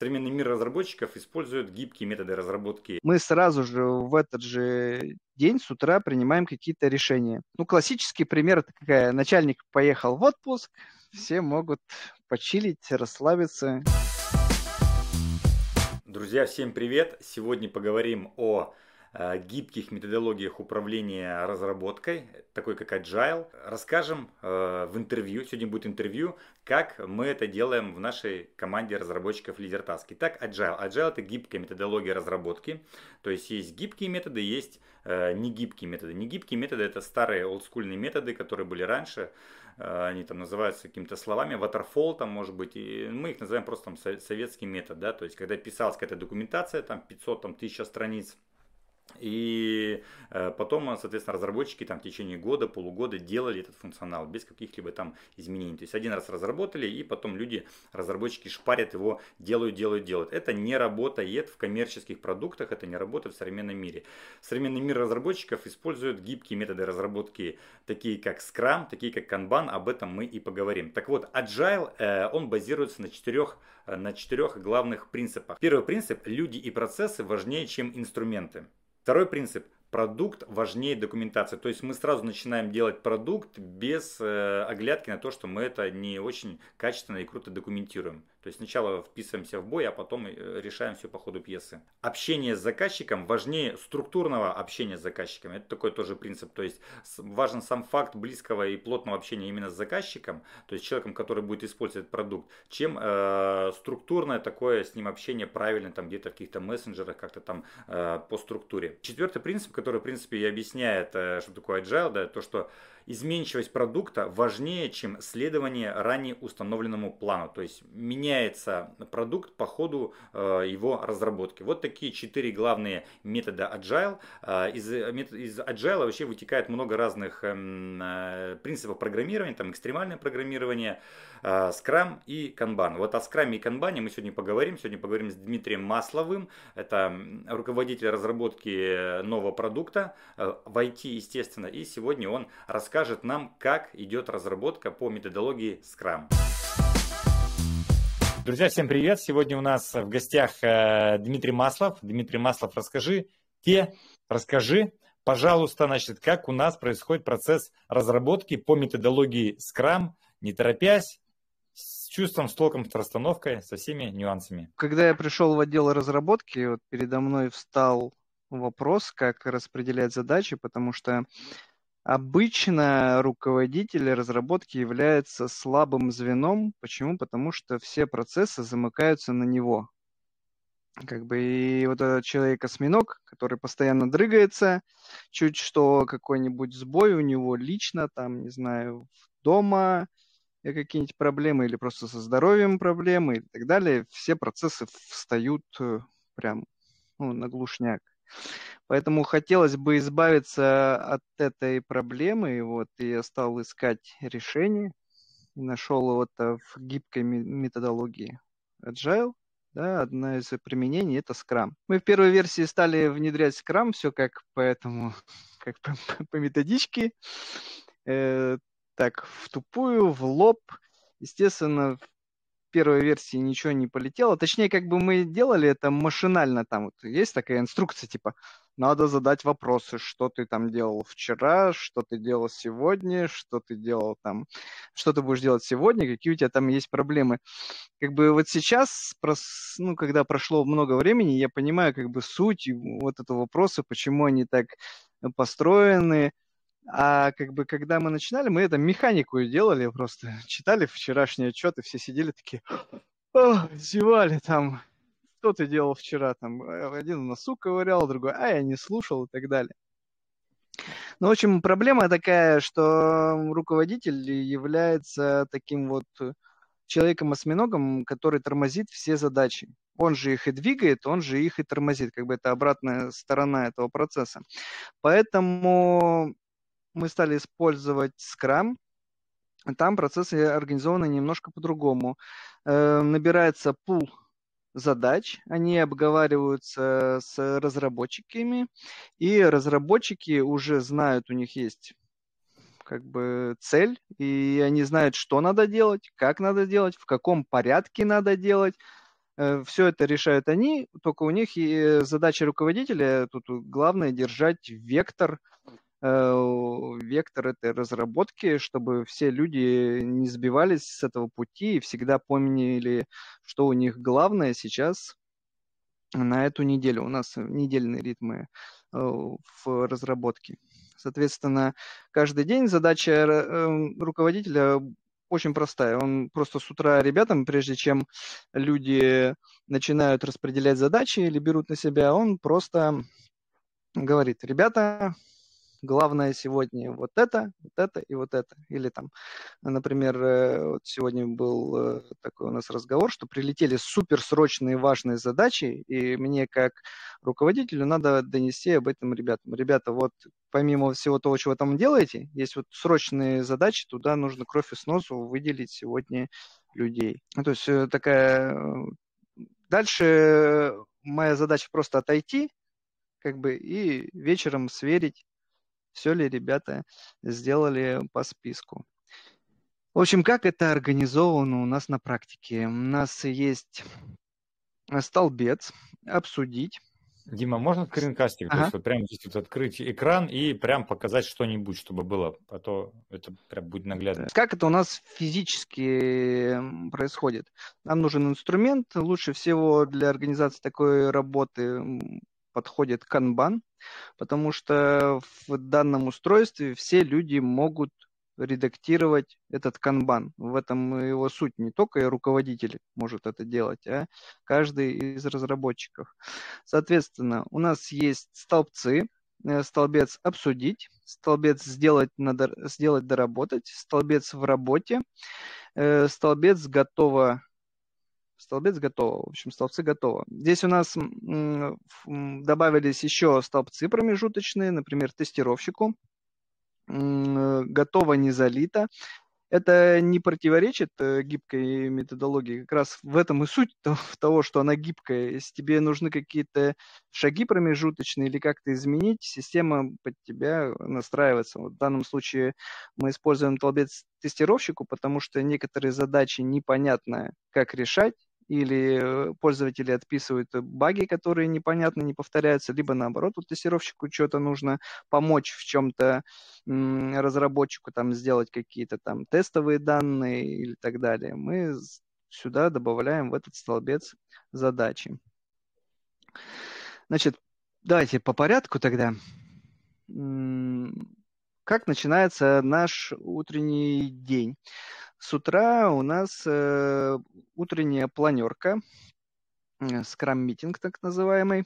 Современный мир разработчиков использует гибкие методы разработки. Мы сразу же в этот же день с утра принимаем какие-то решения. Ну, классический пример это какая? Начальник поехал в отпуск, все могут почилить, расслабиться. Друзья, всем привет! Сегодня поговорим о гибких методологиях управления разработкой, такой как Agile. Расскажем э, в интервью, сегодня будет интервью, как мы это делаем в нашей команде разработчиков LeaderTask. Итак, Agile. Agile это гибкая методология разработки. То есть есть гибкие методы, есть э, негибкие методы. Негибкие методы это старые олдскульные методы, которые были раньше. Они там называются какими-то словами, waterfall там может быть, и мы их называем просто там советский метод, да, то есть когда писалась какая-то документация, там 500, там 1000 страниц, и э, потом, соответственно, разработчики там в течение года, полугода делали этот функционал без каких-либо там изменений. То есть один раз разработали, и потом люди, разработчики шпарят его, делают, делают, делают. Это не работает в коммерческих продуктах, это не работает в современном мире. Современный мир разработчиков использует гибкие методы разработки, такие как Scrum, такие как Kanban, об этом мы и поговорим. Так вот, Agile, э, он базируется на четырех, э, на четырех главных принципах. Первый принцип – люди и процессы важнее, чем инструменты. Второй принцип продукт важнее документации. То есть мы сразу начинаем делать продукт без э, оглядки на то, что мы это не очень качественно и круто документируем. То есть сначала вписываемся в бой, а потом э, решаем все по ходу пьесы. Общение с заказчиком важнее структурного общения с заказчиком. Это такой тоже принцип. То есть важен сам факт близкого и плотного общения именно с заказчиком, то есть человеком, который будет использовать продукт, чем э, структурное такое с ним общение правильно там где-то в каких-то мессенджерах, как-то там э, по структуре. Четвертый принцип, который, в принципе, и объясняет, э, что такое agile, да, то, что изменчивость продукта важнее, чем следование ранее установленному плану. То есть меняется продукт по ходу э, его разработки. Вот такие четыре главные метода agile. Э, из, из agile вообще вытекает много разных эм, э, принципов программирования, там экстремальное программирование, Scrum и Kanban. Вот о Scrum и Kanban мы сегодня поговорим. Сегодня поговорим с Дмитрием Масловым. Это руководитель разработки нового продукта в IT, естественно. И сегодня он расскажет нам, как идет разработка по методологии Scrum. Друзья, всем привет! Сегодня у нас в гостях э, Дмитрий Маслов. Дмитрий Маслов, расскажи, те, расскажи, пожалуйста, значит, как у нас происходит процесс разработки по методологии Scrum, не торопясь, с чувством, с толком, с расстановкой, со всеми нюансами. Когда я пришел в отдел разработки, вот передо мной встал вопрос, как распределять задачи, потому что Обычно руководитель разработки является слабым звеном. Почему? Потому что все процессы замыкаются на него. Как бы и вот этот человек-осьминог, который постоянно дрыгается, чуть что какой-нибудь сбой у него лично, там, не знаю, дома, какие-нибудь проблемы или просто со здоровьем проблемы и так далее, все процессы встают э, прям ну, на глушняк. Поэтому хотелось бы избавиться от этой проблемы, вот, и я стал искать решение, и нашел вот в гибкой методологии Agile, да, одна из применений это Scrum. Мы в первой версии стали внедрять Scrum, все как по этому, как по, по методичке, э, так, в тупую, в лоб. Естественно, первой версии ничего не полетело. Точнее, как бы мы делали это машинально. Там вот есть такая инструкция, типа, надо задать вопросы, что ты там делал вчера, что ты делал сегодня, что ты делал там, что ты будешь делать сегодня, какие у тебя там есть проблемы. Как бы вот сейчас, ну, когда прошло много времени, я понимаю как бы суть вот этого вопроса, почему они так построены, а как бы, когда мы начинали, мы это механику делали, просто читали вчерашний отчет, и все сидели такие, зевали там, что ты делал вчера, там, э, один носу ковырял, другой, а я не слушал и так далее. Ну, в общем, проблема такая, что руководитель является таким вот человеком-осьминогом, который тормозит все задачи. Он же их и двигает, он же их и тормозит. Как бы это обратная сторона этого процесса. Поэтому мы стали использовать Scrum. Там процессы организованы немножко по-другому. Э, набирается пул задач, они обговариваются с разработчиками, и разработчики уже знают, у них есть как бы цель, и они знают, что надо делать, как надо делать, в каком порядке надо делать, Э, Все это решают они, только у них и задача руководителя тут главное держать вектор, э, вектор этой разработки, чтобы все люди не сбивались с этого пути и всегда помнили, что у них главное сейчас на эту неделю. У нас недельные ритмы э, в разработке. Соответственно, каждый день задача руководителя очень простая. Он просто с утра ребятам, прежде чем люди начинают распределять задачи или берут на себя, он просто говорит, ребята, главное сегодня вот это, вот это и вот это. Или там, например, э, вот сегодня был э, такой у нас разговор, что прилетели суперсрочные важные задачи, и мне как руководителю надо донести об этом ребятам. Ребята, вот помимо всего того, чего там делаете, есть вот срочные задачи, туда нужно кровь и сносу выделить сегодня людей. Ну, то есть э, такая... Дальше моя задача просто отойти, как бы, и вечером сверить, все ли ребята сделали по списку. В общем, как это организовано у нас на практике? У нас есть столбец, обсудить. Дима, можно скринкастик? Ага. То есть вот прямо здесь вот открыть экран и прям показать что-нибудь, чтобы было, а то это прям будет наглядно. Как это у нас физически происходит? Нам нужен инструмент. Лучше всего для организации такой работы подходит канбан, потому что в данном устройстве все люди могут редактировать этот канбан. В этом его суть. Не только руководитель может это делать, а каждый из разработчиков. Соответственно, у нас есть столбцы, э, столбец обсудить, столбец сделать, надо, сделать доработать, столбец в работе, э, столбец готово столбец готово. В общем, столбцы готовы. Здесь у нас добавились еще столбцы промежуточные, например, тестировщику. Готово не залито. Это не противоречит э, гибкой методологии. Как раз в этом и суть того, что она гибкая. Если тебе нужны какие-то шаги промежуточные или как-то изменить, система под тебя настраивается. Вот в данном случае мы используем толбец тестировщику, потому что некоторые задачи непонятно, как решать, или э, пользователи отписывают баги, которые непонятно не повторяются, либо наоборот, вот тестировщику что-то нужно помочь в чем-то разработчику, там сделать какие-то там тестовые данные или так далее. Мы сюда добавляем в этот столбец задачи. Значит, давайте по порядку тогда. Как начинается наш утренний день? С утра у нас э, утренняя планерка, скрам-митинг так называемый,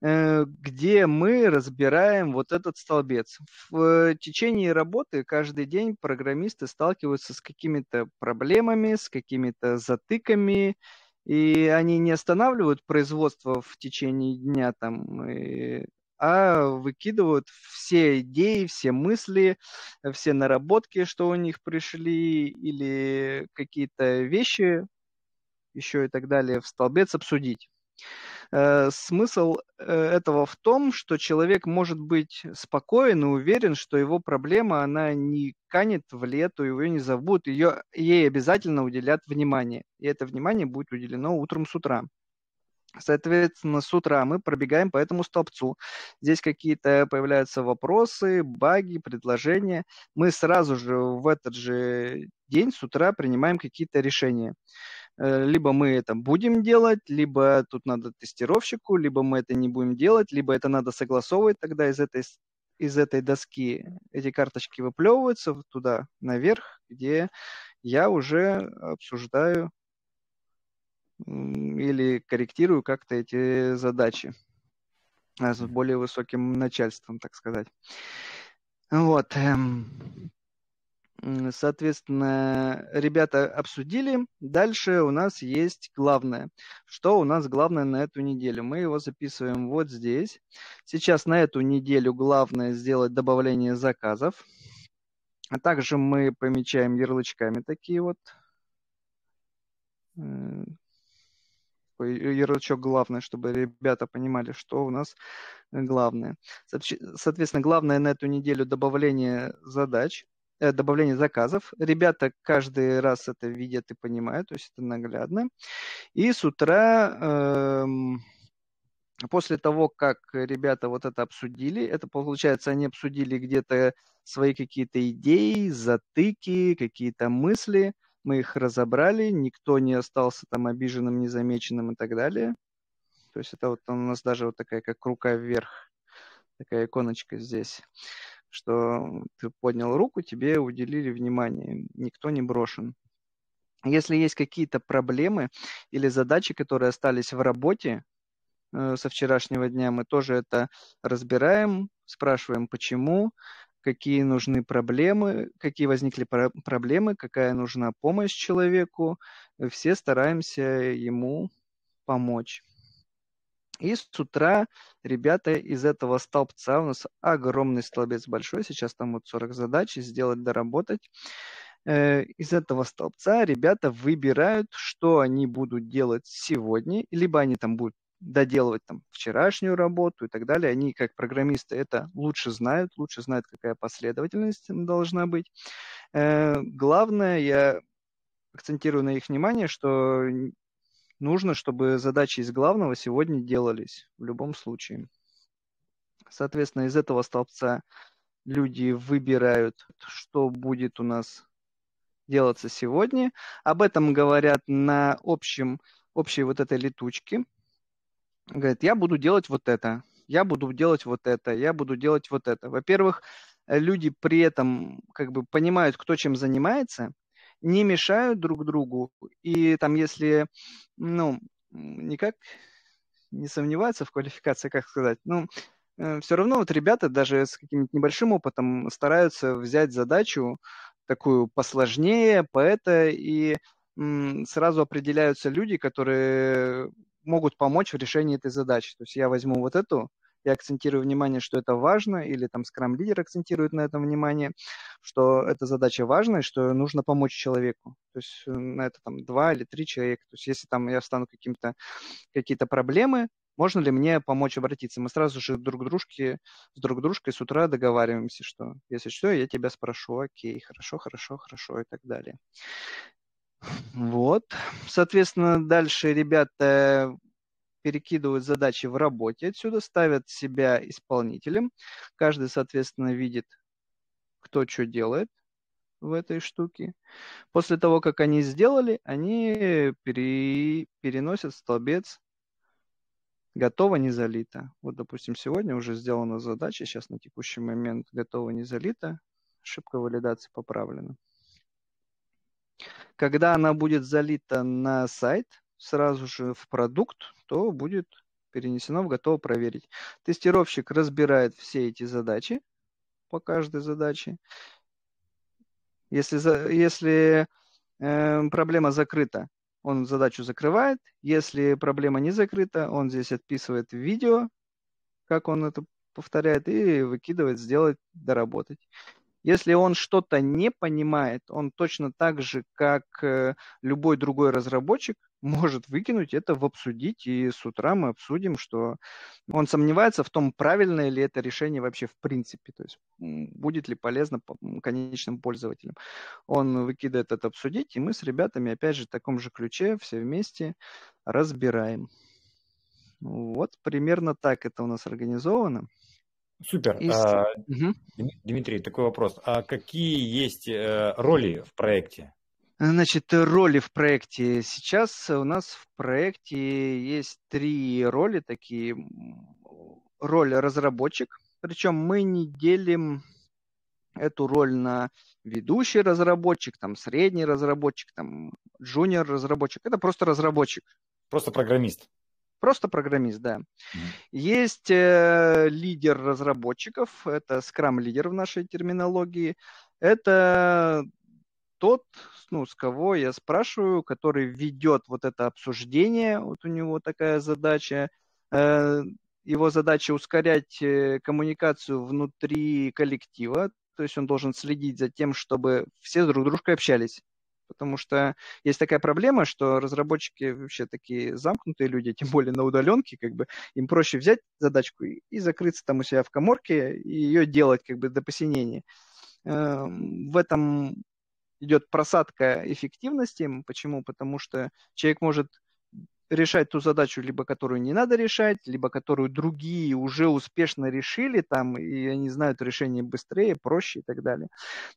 э, где мы разбираем вот этот столбец. В течение работы каждый день программисты сталкиваются с какими-то проблемами, с какими-то затыками, и они не останавливают производство в течение дня там, и а выкидывают все идеи, все мысли, все наработки, что у них пришли, или какие-то вещи еще и так далее в столбец обсудить. Э, смысл э, этого в том, что человек может быть спокоен и уверен, что его проблема, она не канет в лету, ее не забудут, ее, ей обязательно уделят внимание. И это внимание будет уделено утром с утра. Соответственно, с утра мы пробегаем по этому столбцу. Здесь какие-то появляются вопросы, баги, предложения. Мы сразу же в этот же день с утра принимаем какие-то решения. Э, либо мы это будем делать, либо тут надо тестировщику, либо мы это не будем делать, либо это надо согласовывать тогда из этой, из этой доски. Эти карточки выплевываются туда, наверх, где я уже обсуждаю или корректирую как-то эти задачи с более высоким начальством, так сказать. Вот. Эм, соответственно, ребята обсудили. Дальше у нас есть главное. Что у нас главное на эту неделю? Мы его записываем вот здесь. Сейчас на эту неделю главное сделать добавление заказов. А также мы помечаем ярлычками такие вот э, ярлычок главное, чтобы ребята понимали, что у нас главное. Соответственно, главное на эту неделю добавление задач. э, добавление заказов. Ребята каждый раз это видят и понимают, то есть это наглядно. И с утра э, после того, как ребята вот это обсудили, это получается, они обсудили где-то свои какие-то идеи, затыки, какие-то мысли, мы их разобрали, никто не остался там обиженным, незамеченным и так далее. То есть это вот у нас даже вот такая, как рука вверх, такая иконочка здесь, что ты поднял руку, тебе уделили внимание, никто не брошен. Если есть какие-то проблемы или задачи, которые остались в работе, Э, со вчерашнего дня. Мы тоже это разбираем, спрашиваем, почему, какие нужны проблемы, какие возникли проблемы, какая нужна помощь человеку. Все стараемся ему помочь. И с утра ребята из этого столбца, у нас огромный столбец большой, сейчас там вот 40 задач, сделать, доработать. Э, из этого столбца ребята выбирают, что они будут делать сегодня, либо они там будут доделывать там вчерашнюю работу и так далее. Они, как программисты, это лучше знают, лучше знают, какая последовательность должна быть. Э, главное, я акцентирую на их внимание, что нужно, чтобы задачи из главного сегодня делались в любом случае. Соответственно, из этого столбца люди выбирают, что будет у нас делаться сегодня. Об этом говорят на общем, общей вот этой летучке. Говорит, я буду делать вот это, я буду делать вот это, я буду делать вот это. Во-первых, э, люди при этом как бы понимают, кто чем занимается, не мешают друг другу. И там, если, ну, никак не сомневаются в квалификации, как сказать, ну, э, все равно вот ребята даже с каким-нибудь небольшим опытом стараются взять задачу такую посложнее, поэта, и сразу определяются люди, которые могут помочь в решении этой задачи. То есть я возьму вот эту, я акцентирую внимание, что это важно, или там скрам-лидер акцентирует на этом внимание, что эта задача важна, и что нужно помочь человеку. То есть э, на это там два или три человека. То есть если там я встану каким-то, какие-то проблемы, можно ли мне помочь обратиться? Мы сразу же друг дружке, с друг дружкой с утра договариваемся, что если что, я тебя спрошу, окей, хорошо, хорошо, хорошо и так далее. Вот. Соответственно, дальше ребята перекидывают задачи в работе отсюда, ставят себя исполнителем. Каждый, соответственно, видит, кто что делает в этой штуке. После того, как они сделали, они пере... переносят столбец готово, не залито. Вот, допустим, сегодня уже сделана задача, сейчас на текущий момент готово, не залито, ошибка валидации поправлена. Когда она будет залита на сайт, сразу же в продукт, то будет перенесено в готово проверить. Тестировщик разбирает все эти задачи по каждой задаче. Если, если э, проблема закрыта, он задачу закрывает. Если проблема не закрыта, он здесь отписывает видео, как он это повторяет, и выкидывает, сделать, доработать. Если он что-то не понимает, он точно так же, как э, любой другой разработчик, может выкинуть это в обсудить, и с утра мы обсудим, что он сомневается в том, правильное ли это решение вообще в принципе, то есть будет ли полезно конечным пользователям. Он выкидывает это обсудить, и мы с ребятами, опять же, в таком же ключе все вместе разбираем. Вот примерно так это у нас организовано. Супер. И... А, угу. Дмитрий, такой вопрос. А какие есть э, роли в проекте? Значит, роли в проекте. Сейчас у нас в проекте есть три роли такие. Роль разработчик. Причем мы не делим эту роль на ведущий разработчик, там средний разработчик, там джуниор разработчик. Это просто разработчик. Просто программист. Просто программист, да. Mm-hmm. Есть э, лидер разработчиков, это скрам-лидер в нашей терминологии. Это тот, ну, с кого я спрашиваю, который ведет вот это обсуждение, вот у него такая задача. Э, его задача ускорять э, коммуникацию внутри коллектива, то есть он должен следить за тем, чтобы все друг с дружкой общались потому что есть такая проблема, что разработчики вообще такие замкнутые люди, тем более на удаленке, как бы им проще взять задачку и, и закрыться там у себя в коморке и ее делать как бы до посинения. в этом идет просадка эффективности. Почему? Потому что человек может решать ту задачу, либо которую не надо решать, либо которую другие уже успешно решили там, и они знают решение быстрее, проще и так далее.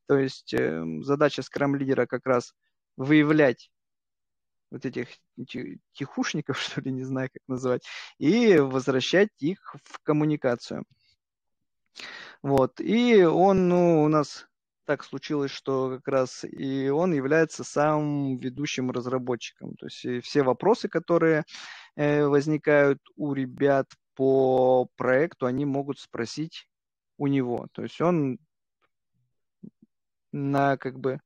То есть э, задача скрам-лидера как раз выявлять вот этих тихушников, что ли, не знаю, как называть, и возвращать их в коммуникацию. Вот. И он, ну, у нас так случилось, что как раз и он является самым ведущим разработчиком. То есть все вопросы, которые э, возникают у ребят по проекту, они могут спросить у него. То есть он на как бы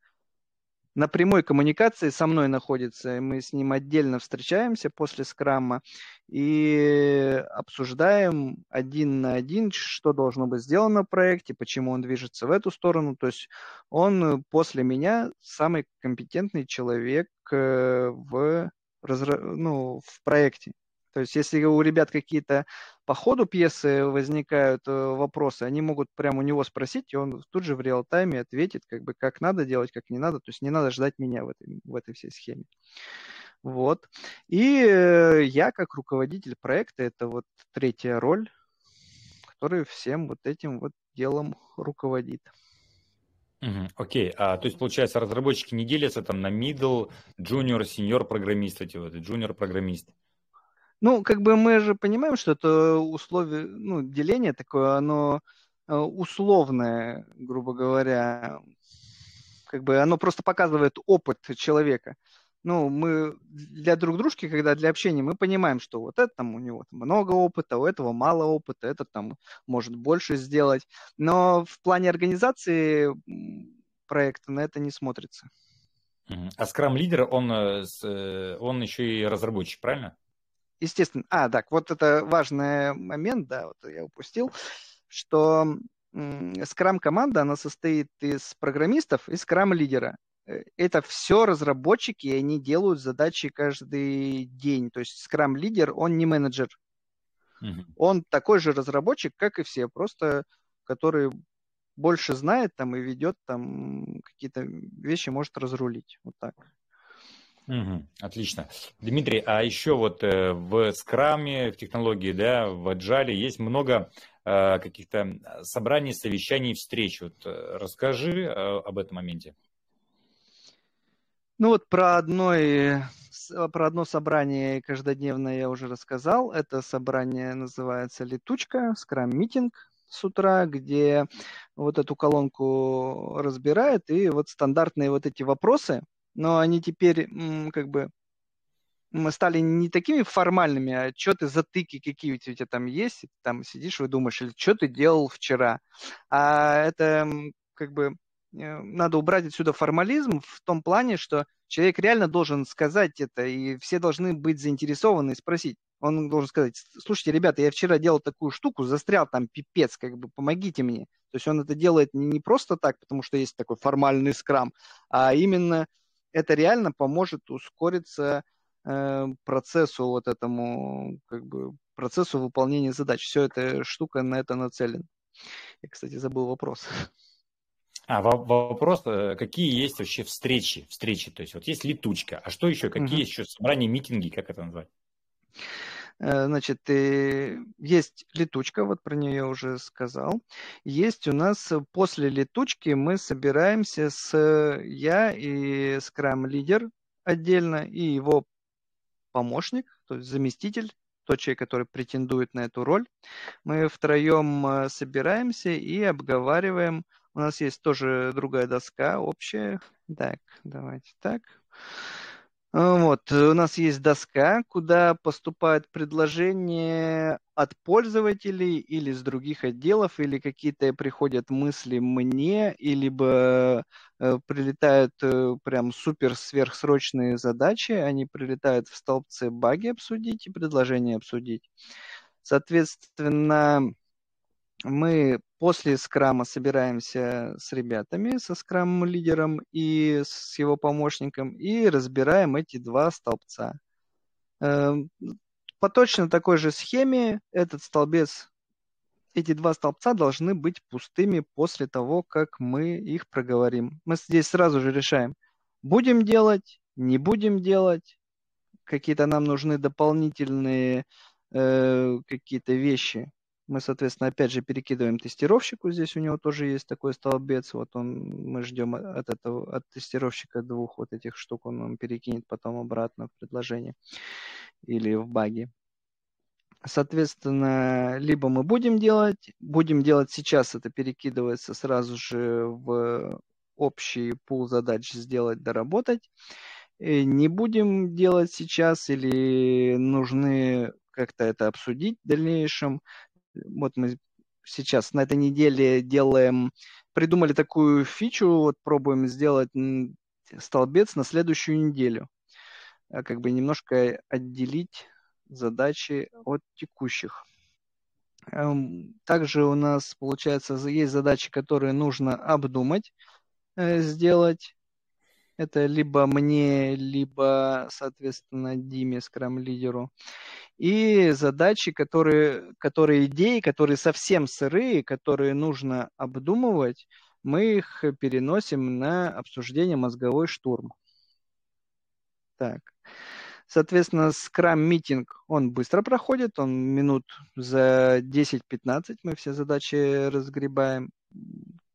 на прямой коммуникации со мной находится. Мы с ним отдельно встречаемся после скрама и обсуждаем один на один, что должно быть сделано в проекте, почему он движется в эту сторону. То есть он после меня самый компетентный человек э, в, ну, в проекте. То есть, если у ребят какие-то по ходу пьесы возникают э, вопросы, они могут прямо у него спросить, и он тут же в реал-тайме ответит, как бы, как надо делать, как не надо. То есть, не надо ждать меня в этой, в этой всей схеме. Вот. И э, я, как руководитель проекта, это вот третья роль, который всем вот этим вот делом руководит. Окей, а то есть получается разработчики не делятся там на middle, junior, senior программист, эти вот junior программист. Ну, как бы мы же понимаем, что это условие, ну, деление такое, оно э, условное, грубо говоря. Как бы оно просто показывает опыт человека. Ну, мы для друг дружки, когда для общения, мы понимаем, что вот это там у него много опыта, у этого мало опыта, этот там может больше сделать. Но в плане организации проекта на это не смотрится. А Scrum лидер, он, э, э, он еще и разработчик, правильно? Естественно, а, так, вот это важный момент, да, вот я упустил, что скрам-команда, она состоит из программистов и скрам-лидера. Э, это все разработчики, и они делают задачи каждый день. То есть скрам-лидер, он не менеджер. Uh-huh. Он такой же разработчик, как и все, просто который больше знает там и ведет там какие-то вещи, может разрулить. Вот так. Угу, отлично. Дмитрий, а еще вот э, в скраме, в технологии, да, в Agile есть много э, каких-то собраний, совещаний, встреч. Вот э, расскажи об этом моменте. Ну вот про, одной, про одно собрание каждодневное я уже рассказал. Это собрание называется «Летучка», скрам-митинг с утра, где вот эту колонку разбирает, и вот стандартные вот эти вопросы – но они теперь как бы стали не такими формальными, а что ты затыки какие у тебя там есть, там сидишь и думаешь, или что ты делал вчера. А это как бы э, надо убрать отсюда формализм в том плане, что человек реально должен сказать это, и все должны быть заинтересованы и спросить. Он должен сказать, слушайте, ребята, я вчера делал такую штуку, застрял там пипец, как бы помогите мне. То есть он это делает не просто так, потому что есть такой формальный скрам, а именно это реально поможет ускориться э, процессу вот этому, как бы, процессу выполнения задач. Все эта штука на это нацелена. Я, кстати, забыл вопрос. А вопрос, э, какие есть вообще встречи, встречи, то есть вот есть летучка, а что еще, какие угу. еще собрания, митинги, как это назвать? Э, значит, есть летучка, вот про нее уже сказал. Есть у нас э, после летучки мы собираемся с я и Scrum лидер отдельно и его помощник, то есть заместитель, тот человек, который претендует на эту роль. Мы втроем э, собираемся и обговариваем. У нас есть тоже другая доска общая. Так, давайте так. А, вот, у нас есть доска, куда поступают предложения от пользователей или с других отделов, или какие-то приходят мысли мне, или либо э, прилетают э, прям супер сверхсрочные задачи, они прилетают в столбце баги обсудить и предложения обсудить. Соответственно, мы после скрама собираемся с ребятами, со скрам-лидером и с его помощником и разбираем эти два столбца. Эм, по точно такой же схеме этот столбец эти два столбца должны быть пустыми после того, как мы их проговорим. Мы здесь сразу же решаем, будем делать, не будем делать, какие-то нам нужны дополнительные э, какие-то вещи. Мы, соответственно, опять же перекидываем тестировщику. Здесь у него тоже есть такой столбец. Вот он, мы ждем от этого, от тестировщика двух вот этих штук. Он нам перекинет потом обратно в предложение или в баги. Соответственно, либо мы будем делать, будем делать сейчас, это перекидывается сразу же в общий пул задач сделать, доработать. И не будем делать сейчас или нужны как-то это обсудить в дальнейшем. Вот мы сейчас на этой неделе делаем, придумали такую фичу, вот пробуем сделать столбец на следующую неделю. А как бы немножко отделить задачи от текущих. Эм, также у нас, получается, есть задачи, которые нужно обдумать, э, сделать. Это либо мне, либо, соответственно, Диме, скрам-лидеру. И задачи, которые, которые идеи, которые совсем сырые, которые нужно обдумывать, мы их переносим на обсуждение мозговой штурм. Так. Соответственно, скрам-митинг, он быстро проходит, он минут за 10-15 мы все задачи разгребаем.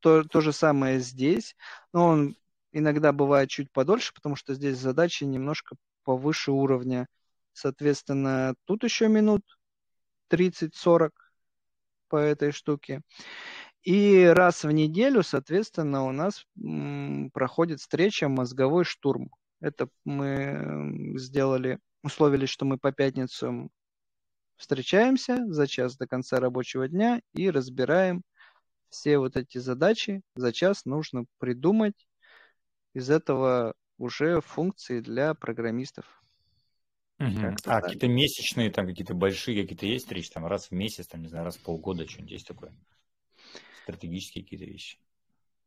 То, то же самое здесь, но он иногда бывает чуть подольше, потому что здесь задачи немножко повыше уровня. Соответственно, тут еще минут 30-40 по этой штуке. И раз в неделю, соответственно, у нас проходит встреча «Мозговой штурм». Это мы сделали, условились, что мы по пятницам встречаемся за час до конца рабочего дня и разбираем все вот эти задачи. За час нужно придумать из этого уже функции для программистов. Угу. А какие-то месячные, там какие-то большие какие-то есть встречи, там раз в месяц, там, не знаю, раз в полгода, что-нибудь есть такое? Стратегические какие-то вещи.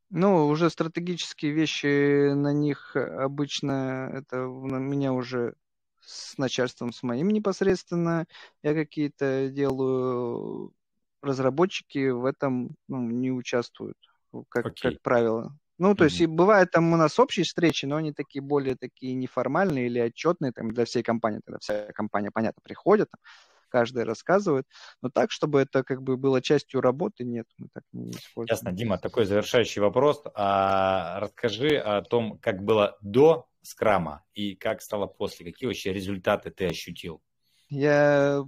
Ну, уже стратегические вещи на них обычно это на меня уже с начальством с моим непосредственно. Я какие-то делаю. Разработчики в этом ну, не участвуют, как, okay. как правило. Ну, то mm-hmm. есть, и бывает там у нас общие встречи, но они такие более такие неформальные или отчетные, там, для всей компании, тогда вся компания, понятно, приходит, там, каждый рассказывает. Но так, чтобы это как бы было частью работы, нет, мы так не используем. Ясно, Дима, такой завершающий вопрос. А, расскажи о том, как было до скрама и как стало после. Какие вообще результаты ты ощутил? Я,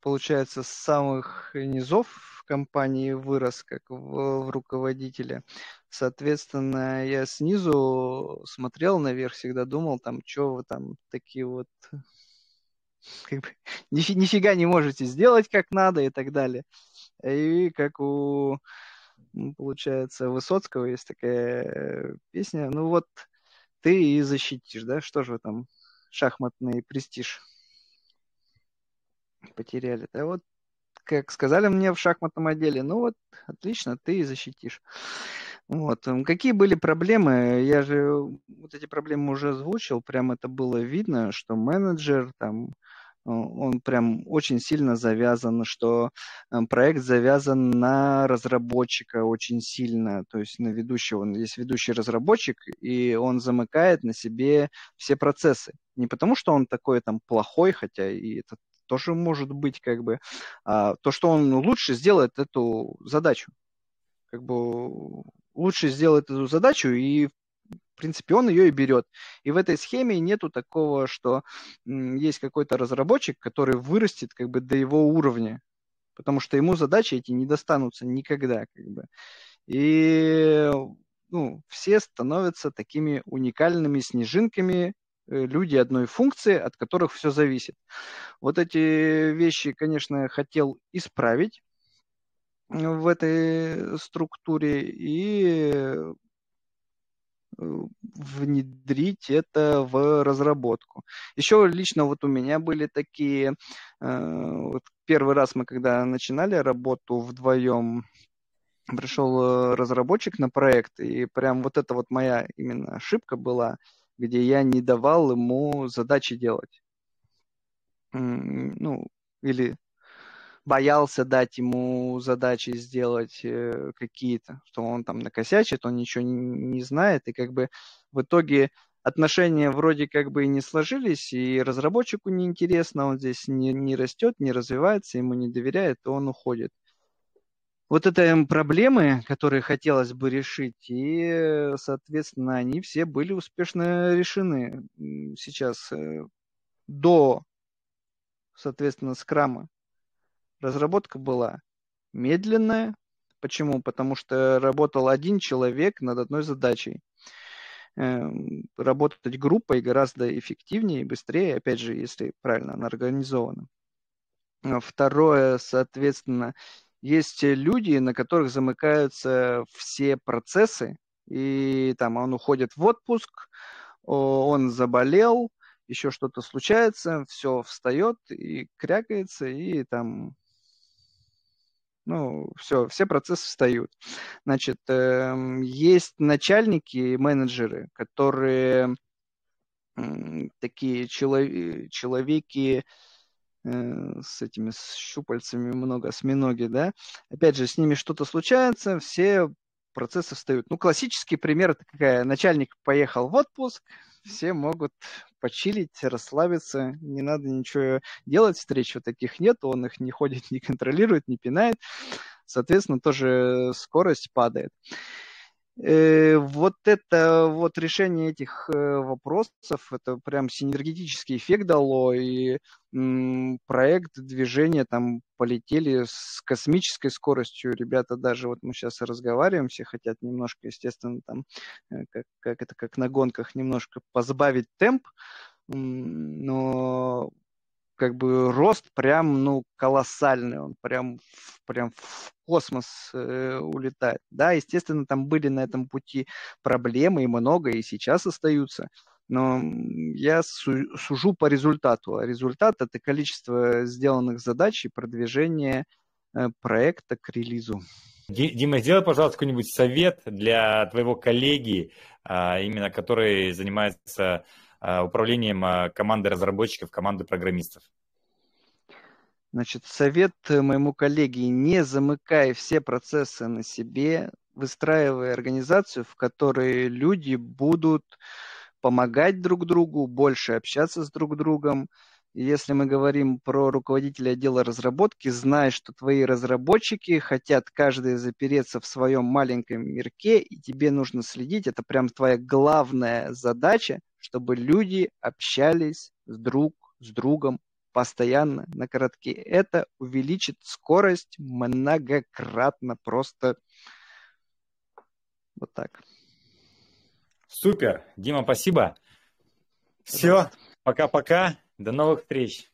получается, с самых низов в компании вырос как в, в руководителе. Соответственно, я снизу смотрел наверх, всегда думал, там, что вы там такие вот как бы, нифи, нифига не можете сделать как надо и так далее. И как у, получается, Высоцкого есть такая песня, ну вот ты и защитишь, да, что же вы там, шахматный престиж потеряли. Да вот, как сказали мне в шахматном отделе, ну вот, отлично, ты и защитишь. Вот. Какие были проблемы? Я же вот эти проблемы уже озвучил, прям это было видно, что менеджер там он прям очень сильно завязан, что э, проект завязан на разработчика очень сильно, то есть на ведущего. Он есть ведущий разработчик, и он замыкает на себе все процессы. Не потому, что он такой там плохой, хотя и это тоже может быть как бы, а то, что он лучше сделает эту задачу. Как бы лучше сделает эту задачу, и в принципе, он ее и берет. И в этой схеме нету такого, что есть какой-то разработчик, который вырастет как бы до его уровня, потому что ему задачи эти не достанутся никогда. Как бы. И ну, все становятся такими уникальными снежинками, э, люди одной функции, от которых все зависит. Вот эти вещи, конечно, хотел исправить в этой структуре и внедрить это в разработку. Еще лично вот у меня были такие, э, вот первый раз мы когда начинали работу вдвоем, пришел э, разработчик на проект, и прям вот это вот моя именно ошибка была, где я не давал ему задачи делать. Ну, или боялся дать ему задачи сделать э, какие-то, что он там накосячит, он ничего не, не знает, и как бы в итоге отношения вроде как бы и не сложились, и разработчику неинтересно, он здесь не, не растет, не развивается, ему не доверяет, и он уходит. Вот это проблемы, которые хотелось бы решить, и, соответственно, они все были успешно решены сейчас э, до, соответственно, скрама. Разработка была медленная. Почему? Потому что работал один человек над одной задачей. Эм, работать группой гораздо эффективнее и быстрее, опять же, если правильно она организована. А второе, соответственно, есть люди, на которых замыкаются все процессы, и там он уходит в отпуск, он заболел, еще что-то случается, все встает и крякается, и там ну, все, все процессы встают. Значит, э, есть начальники, менеджеры, которые такие челов- человеки э, с этими с щупальцами много, осьминоги, да. Опять же, с ними что-то случается, все процессы встают. Ну, классический пример это какая? Начальник поехал в отпуск, все могут почилить, расслабиться, не надо ничего делать, встреч вот таких нет, он их не ходит, не контролирует, не пинает, соответственно, тоже скорость падает. Э, вот это вот решение этих э, вопросов, это прям синергетический эффект дало, и проект движения там полетели с космической скоростью. Ребята даже, вот мы сейчас разговариваем, все хотят немножко, естественно, там, э, как, как это, как на гонках, немножко позбавить темп, но как бы рост прям, ну, колоссальный, он прям, прям в космос э, улетает. Да, естественно, там были на этом пути проблемы и много, и сейчас остаются, но я су- сужу по результату. А результат – это количество сделанных задач и продвижение э, проекта к релизу. Дима, сделай, пожалуйста, какой-нибудь совет для твоего коллеги, а, именно который занимается управлением э, команды разработчиков, команды программистов? Значит, совет моему коллеге, не замыкай все процессы на себе, выстраивай организацию, в которой люди будут помогать друг другу, больше общаться с друг другом. Если мы говорим про руководителя отдела разработки, знай, что твои разработчики хотят каждый запереться в своем маленьком мирке, и тебе нужно следить. Это прям твоя главная задача, чтобы люди общались с друг с другом постоянно на коротке. Это увеличит скорость многократно, просто вот так. Супер. Дима, спасибо. Все, пока-пока. До новых встреч.